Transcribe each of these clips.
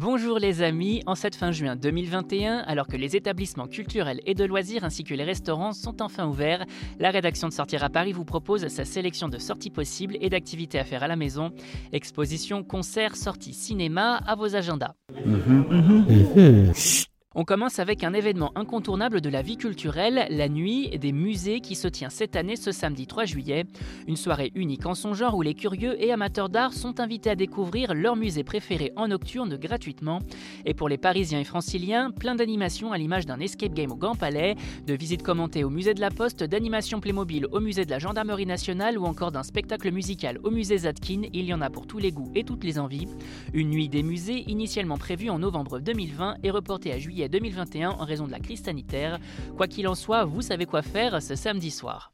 Bonjour les amis, en cette fin juin 2021, alors que les établissements culturels et de loisirs ainsi que les restaurants sont enfin ouverts, la rédaction de Sortir à Paris vous propose sa sélection de sorties possibles et d'activités à faire à la maison. Expositions, concerts, sorties cinéma, à vos agendas. On commence avec un événement incontournable de la vie culturelle, la nuit des musées qui se tient cette année ce samedi 3 juillet. Une soirée unique en son genre où les curieux et amateurs d'art sont invités à découvrir leur musée préféré en nocturne gratuitement. Et pour les Parisiens et Franciliens, plein d'animations à l'image d'un escape game au Grand Palais, de visites commentées au musée de la Poste, d'animations Playmobil au musée de la Gendarmerie nationale ou encore d'un spectacle musical au musée Zadkine. Il y en a pour tous les goûts et toutes les envies. Une nuit des musées initialement prévue en novembre 2020 et reportée à juillet 2021 en raison de la crise sanitaire. Quoi qu'il en soit, vous savez quoi faire ce samedi soir.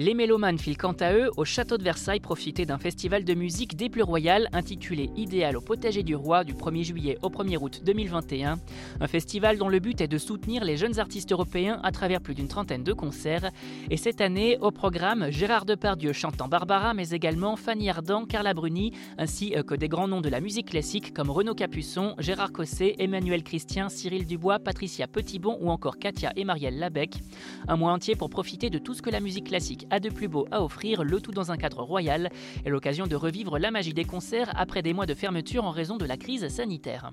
Les mélomanes filent quant à eux au château de Versailles profiter d'un festival de musique des plus royales intitulé Idéal au potager du roi du 1er juillet au 1er août 2021. Un festival dont le but est de soutenir les jeunes artistes européens à travers plus d'une trentaine de concerts. Et cette année, au programme, Gérard Depardieu chantant Barbara, mais également Fanny Ardant, Carla Bruni, ainsi que des grands noms de la musique classique comme Renaud Capuçon, Gérard Cosset, Emmanuel Christian, Cyril Dubois, Patricia Petitbon ou encore Katia et Marielle Labec. Un mois entier pour profiter de tout ce que la musique classique a de plus beau à offrir, le tout dans un cadre royal, et l'occasion de revivre la magie des concerts après des mois de fermeture en raison de la crise sanitaire.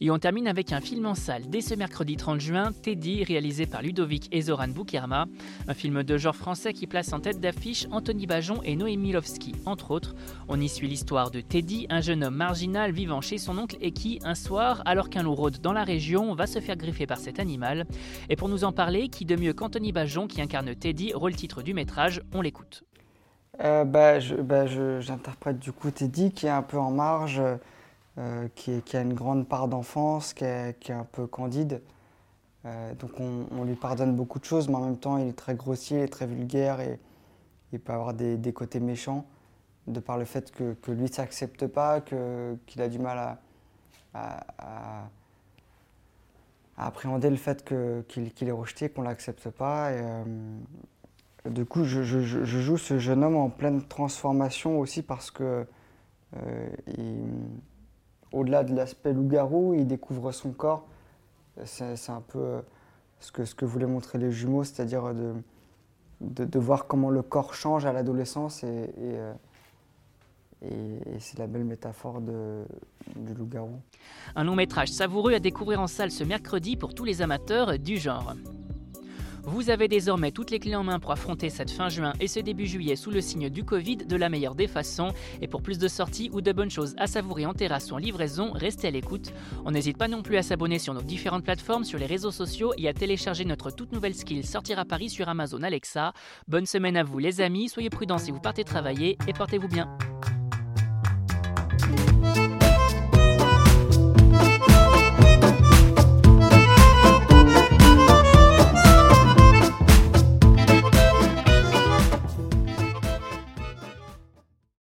Et on termine avec un film en salle dès ce mercredi 30 juin, Teddy, réalisé par Ludovic et Zoran Boukerma. Un film de genre français qui place en tête d'affiche Anthony Bajon et Noémie Lovski, entre autres. On y suit l'histoire de Teddy, un jeune homme marginal vivant chez son oncle et qui, un soir, alors qu'un loup rôde dans la région, va se faire griffer par cet animal. Et pour nous en parler, qui de mieux qu'Anthony Bajon qui incarne Teddy, rôle titre du métrage, on l'écoute. Euh, bah, bah j'interprète du coup Teddy qui est un peu en marge. Euh, qui, a une grande part d'enfance, qui, est un peu candide. Euh, donc on, lui pardonne beaucoup de choses, mais en même temps il est très grossier, il est très vulgaire et il peut avoir des, côtés méchants de par le fait que, lui ne s'accepte pas, qu'il a du mal à, appréhender le fait qu'il est rejeté, qu'on ne l'accepte pas. Et, euh, du coup, je, joue ce jeune homme en pleine transformation aussi parce que au-delà de l'aspect loup-garou, il découvre son corps. C'est un peu euh, ce que, voulaient montrer les jumeaux, c'est-à-dire de, de, voir comment le corps change à l'adolescence. Et, euh, et, et c'est la belle métaphore de, du loup-garou. Un long métrage savoureux à découvrir en salle ce mercredi pour tous les amateurs du genre. Vous avez désormais toutes les clés en main pour affronter cette fin juin et ce début juillet sous le signe du Covid de la meilleure des façons. Et pour plus de sorties ou de bonnes choses à savourer en terrasse ou en livraison, restez à l'écoute. On n'hésite pas non plus à s'abonner sur nos différentes plateformes, sur les réseaux sociaux et à télécharger notre toute nouvelle skill Sortir à Paris sur Amazon Alexa. Bonne semaine à vous les amis, soyez prudents si vous partez travailler et portez-vous bien.